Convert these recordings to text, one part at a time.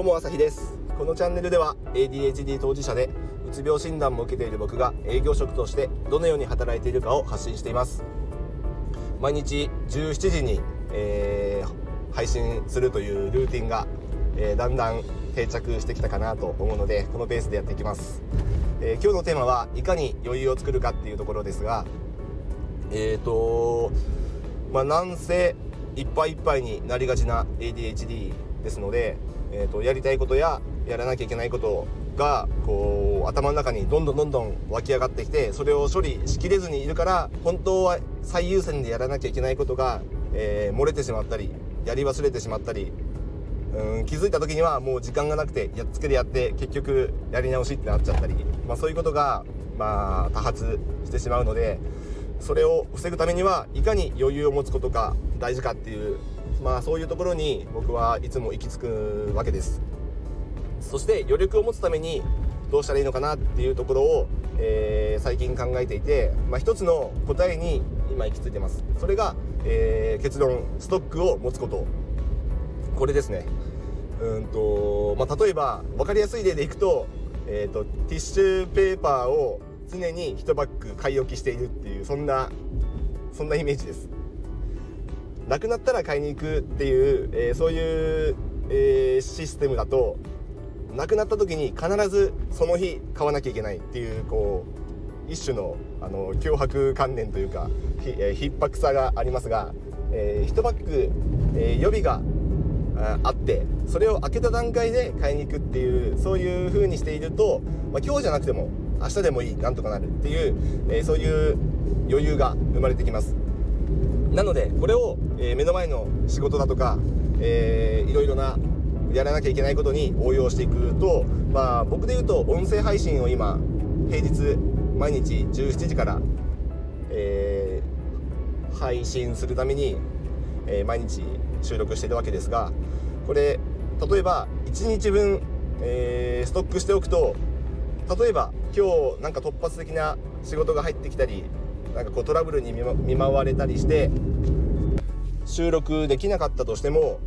どうも朝日です。このチャンネルでは ADHD 当事者でうつ病診断も受けている僕が営業職としてどのように働いているかを発信しています。毎日17時に、えー、配信するというルーティンが、えー、だんだん定着してきたかなと思うのでこのペースでやっていきます、えー、今日のテーマはいかに余裕を作るかっていうところですがえっ、とまあなんせいっぱいいっぱいになりがちな ADHD ですので、えーと、やりたいことややらなきゃいけないことがこう頭の中にどんどんどんどん湧き上がってきてそれを処理しきれずにいるから本当は最優先でやらなきゃいけないことが、えー、漏れてしまったりやり忘れてしまったりうん気づいた時にはもう時間がなくてやっつけでやって結局やり直しってなっちゃったり、まあ、そういうことが、まあ、多発してしまうのでそれを防ぐためにはいかに余裕を持つことが大事かっていうまあそういうところに僕はいつも行き着くわけです。そして余力を持つためにどうしたらいいのかなっていうところを、えー、最近考えていて、まあ、一つの答えに今行き着いてます。それが、えー、結論ストックを持つこと。これですね。うんと、まあ、例えば分かりやすい例でいくと,、えーと、とティッシュペーパーを常に1バッグ買い置きしているっていうそんなそんなイメージです。なくなったら買いに行くっていう、えー、そういう、えー、システムだとなくなった時に必ずその日買わなきゃいけないっていうこう一種のあの脅迫観念というかひ、えー、逼迫さがありますが、えー、1バッグ、えー、予備があってそれを開けた段階で買いに行くっていうそういう風にしていると、まあ、今日じゃなくても明日でもいいなんとかなるっていう、えー、そういう余裕が生まれてきます。なのでこれを、えー、目の前の仕事だとか、えー、いろいろなやらなきゃいけないことに応用していくと、まあ、僕で言うと音声配信を今平日毎日17時から、えー、配信するために、えー、毎日収録してるわけですがこれ例えば1日分、えー、ストックしておくと例えば今日なんか突発的な仕事が入ってきたりなんかこうトラブルに見舞われたりして収録できなかったとしても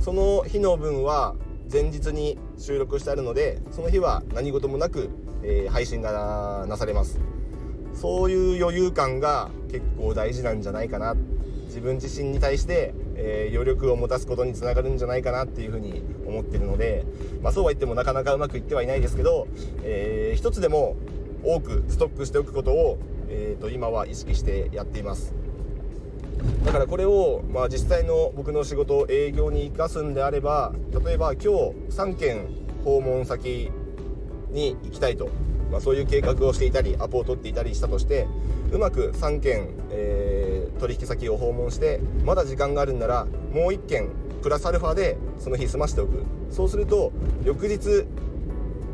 その日の分は前日に収録してあるのでその日は何事もなく、えー、配信がなされます。そういう余裕感が結構大事なんじゃないかな。自分自身に対して、えー、余力を持たすことにつながるんじゃないかなっていうふうに思ってるので、まあ、そうは言ってもなかなかうまくいってはいないですけど、えー、一つでも多くストックしておくことをえーと、今は意識してやっています。だからこれを、まあ、実際の僕の仕事営業に生かすんであれば例えば今日3件訪問先に行きたいと、まあ、そういう計画をしていたりアポを取っていたりしたとしてうまく3件、えー、取引先を訪問してまだ時間があるんならもう1件プラスアルファでその日済ましておく。そうすると翌日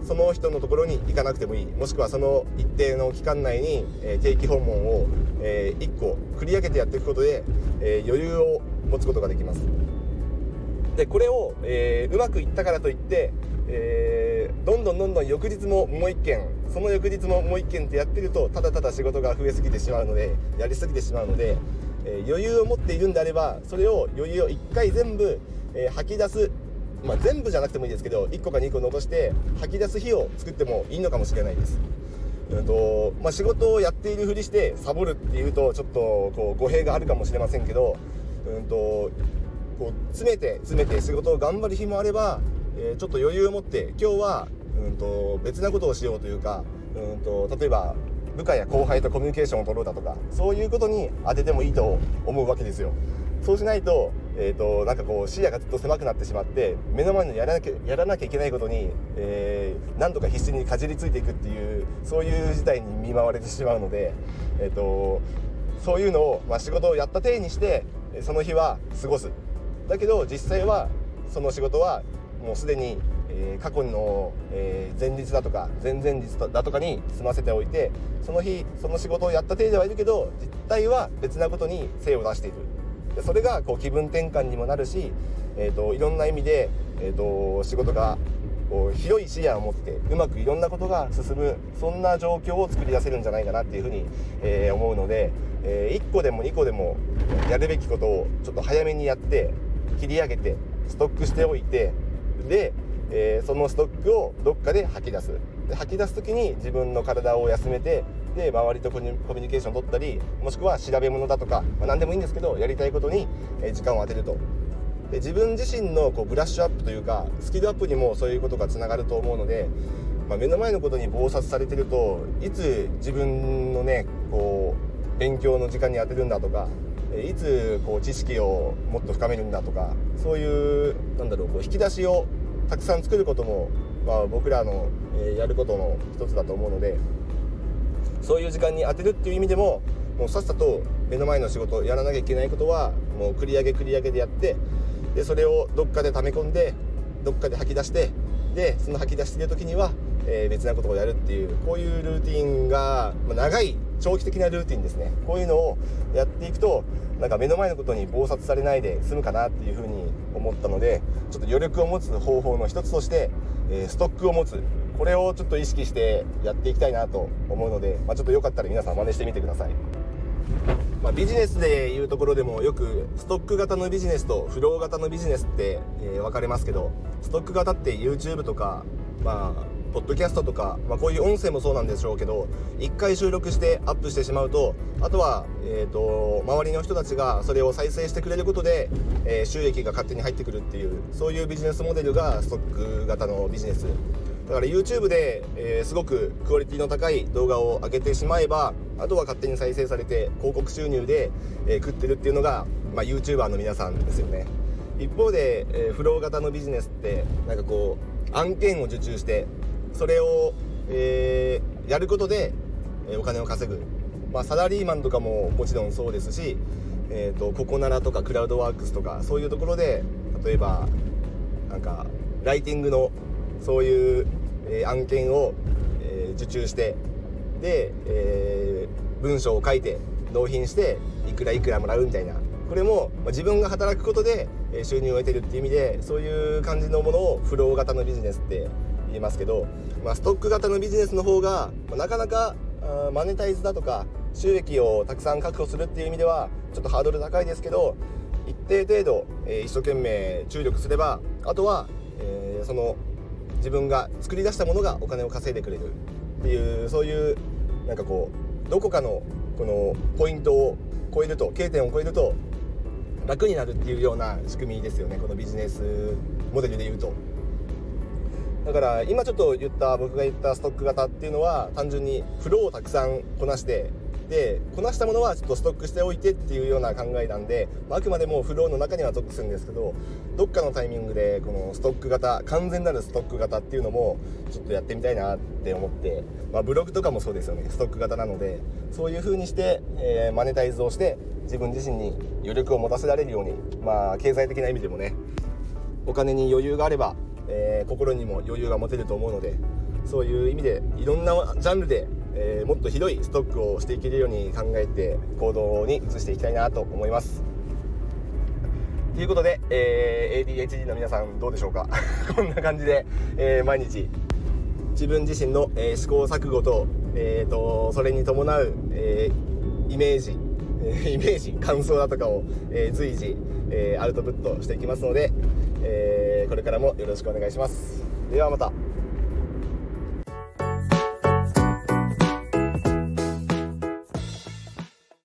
その人のところに行かなくてもいい。もしくはその一定の期間内に、え、定期訪問を、え、1個繰り上げてやっていくことで、え、余裕を持つことができます。でこれを、えー、うまくいったからといって、えー、どんどんどんどん翌日ももう1件その翌日ももう1件ってやってるとただただ仕事が増えすぎてしまうのでやりすぎてしまうので、え余裕を持っているんであればそれを余裕を1回全部、え吐き出すまあ、全部じゃなくてもいいですけど1個か2個残して吐き出す日を作ってもいいのかもしれないです。うんとまあ、仕事をやっているふりしてサボるっていうとちょっとこう語弊があるかもしれませんけど、うんとこう詰めて詰めて仕事を頑張る日もあれば、えー、ちょっと余裕を持って今日は、うんと別なことをしようというか、うんと例えば部下や後輩とコミュニケーションを取ろうだとかそういうことに当ててもいいと思うわけですよ。そうしないと,、えーと、なんかこう視野がずっと狭くなってしまって目の前のやらなきゃやらなきゃいけないことに、えー、何とか必死にかじりついていくっていうそういう事態に見舞われてしまうので、えーと、そういうのを、まあ、仕事をやった体にしてその日は過ごすだけど実際はその仕事はもうすでに、えー、過去の、えー、前日だとか前々日だとかに済ませておいてその日その仕事をやった体ではいるけど実態は別なことに精を出している。でそれがこう気分転換にもなるし、えーと、いろんな意味で、えーと、仕事がこう広い視野を持ってうまくいろんなことが進むそんな状況を作り出せるんじゃないかなっていうふうに、えー、思うので、えー、1個でも2個でもやるべきことをちょっと早めにやって切り上げてストックしておいてで、えー、そのストックをどっかで吐き出す。で吐き出す時に自分の体を休めてで周りとコミュニケーションを取ったりもしくは調べ物だとか、まあ、何でもいいんですけどやりたいことに時間を当てると。で自分自身のこうブラッシュアップというかスキルアップにもそういうことがつながると思うので、まあ、目の前のことに忙殺されてるといつ自分のねこう勉強の時間に当てるんだとかいつこう知識をもっと深めるんだとかそういうなんだろうこう引き出しをたくさん作ることも、まあ、僕らの、えやることの一つだと思うのでそういう時間に当てるっていう意味でももうさっさと目の前の仕事やらなきゃいけないことはもう繰り上げ繰り上げでやってでそれをどっかで溜め込んでどっかで吐き出してでその吐き出してる時には、え、別なことをやるっていうこういうルーティンが、ま、長い長期的なルーティンですねこういうのをやっていくとなんか目の前のことに忙殺されないで済むかなっていうふうに思ったのでちょっと余力を持つ方法の一つとして、えー、ストックを持つこれをちょっと意識してやっていきたいなと思うので、まあ、ちょっとよかったら皆さん真似してみてください。まあ、ビジネスでいうところでもよくストック型のビジネスとフロー型のビジネスって、えー、分かれますけどストック型って YouTube とかまあポッドキャストとか、まあ、こういう音声もそうなんでしょうけど1回収録してアップしてしまうとあとは、えーと、周りの人たちがそれを再生してくれることで、えー、収益が勝手に入ってくるっていうそういうビジネスモデルがストック型のビジネス。だから YouTube で、えー、すごくクオリティの高い動画を上げてしまえばあとは勝手に再生されて広告収入で、えー、食ってるっていうのが、まあ、YouTuber の皆さんですよね。一方で、えー、フロー型のビジネスってなんかこう案件を受注してそれを、えー、やることで、えお金を稼ぐ、まあ、サラリーマンとかももちろんそうですし、えーと、ココナラとかクラウドワークスとかそういうところで例えばなんかライティングのそういう、えー、案件を、えー、受注してで、えー、文章を書いて納品していくらいくらもらうみたいな。これも、まあ、自分が働くことで収入を得てるっていう意味でそういう感じのものをフロー型のビジネスって言いますけど、まあ、ストック型のビジネスの方が、まあ、なかなかマネタイズだとか収益をたくさん確保するっていう意味ではちょっとハードル高いですけど一定程度、えー、一生懸命注力すればあとは、えー、その自分が作り出したものがお金を稼いでくれるっていうそういうなんかこうどこかのこのポイントを超えると K 点を超えると楽になるっていうような仕組みですよねこのビジネスモデルでいうと。だから今ちょっと言った僕が言ったストック型っていうのは単純にフローをたくさんこなしてでこなしたものはちょっとストックしておいてっていうような考えなんで、まあ、くまでもフローの中には属するんですけどどっかのタイミングでこのストック型完全なるストック型っていうのもちょっとやってみたいなって思って、まあ、ブログとかもそうですよね。ストック型なのでそういう風にして、えー、マネタイズをして自分自身に余力を持たせられるようにまあ経済的な意味でもねお金に余裕があればえー、心にも余裕が持てると思うのでそういう意味でいろんなジャンルで、えー、もっとひどいストックをしていけるように考えて行動に移していきたいなと思います。ということで、えー、ADHD の皆さんどうでしょうか？こんな感じで、え、毎日自分自身の、え、試行錯誤と,、えーと、それに伴う、え、イメージ、イメージ感想だとかを、え随時、えアウトプットしていきますので、えこれからもよろしくお願いします。ではまた。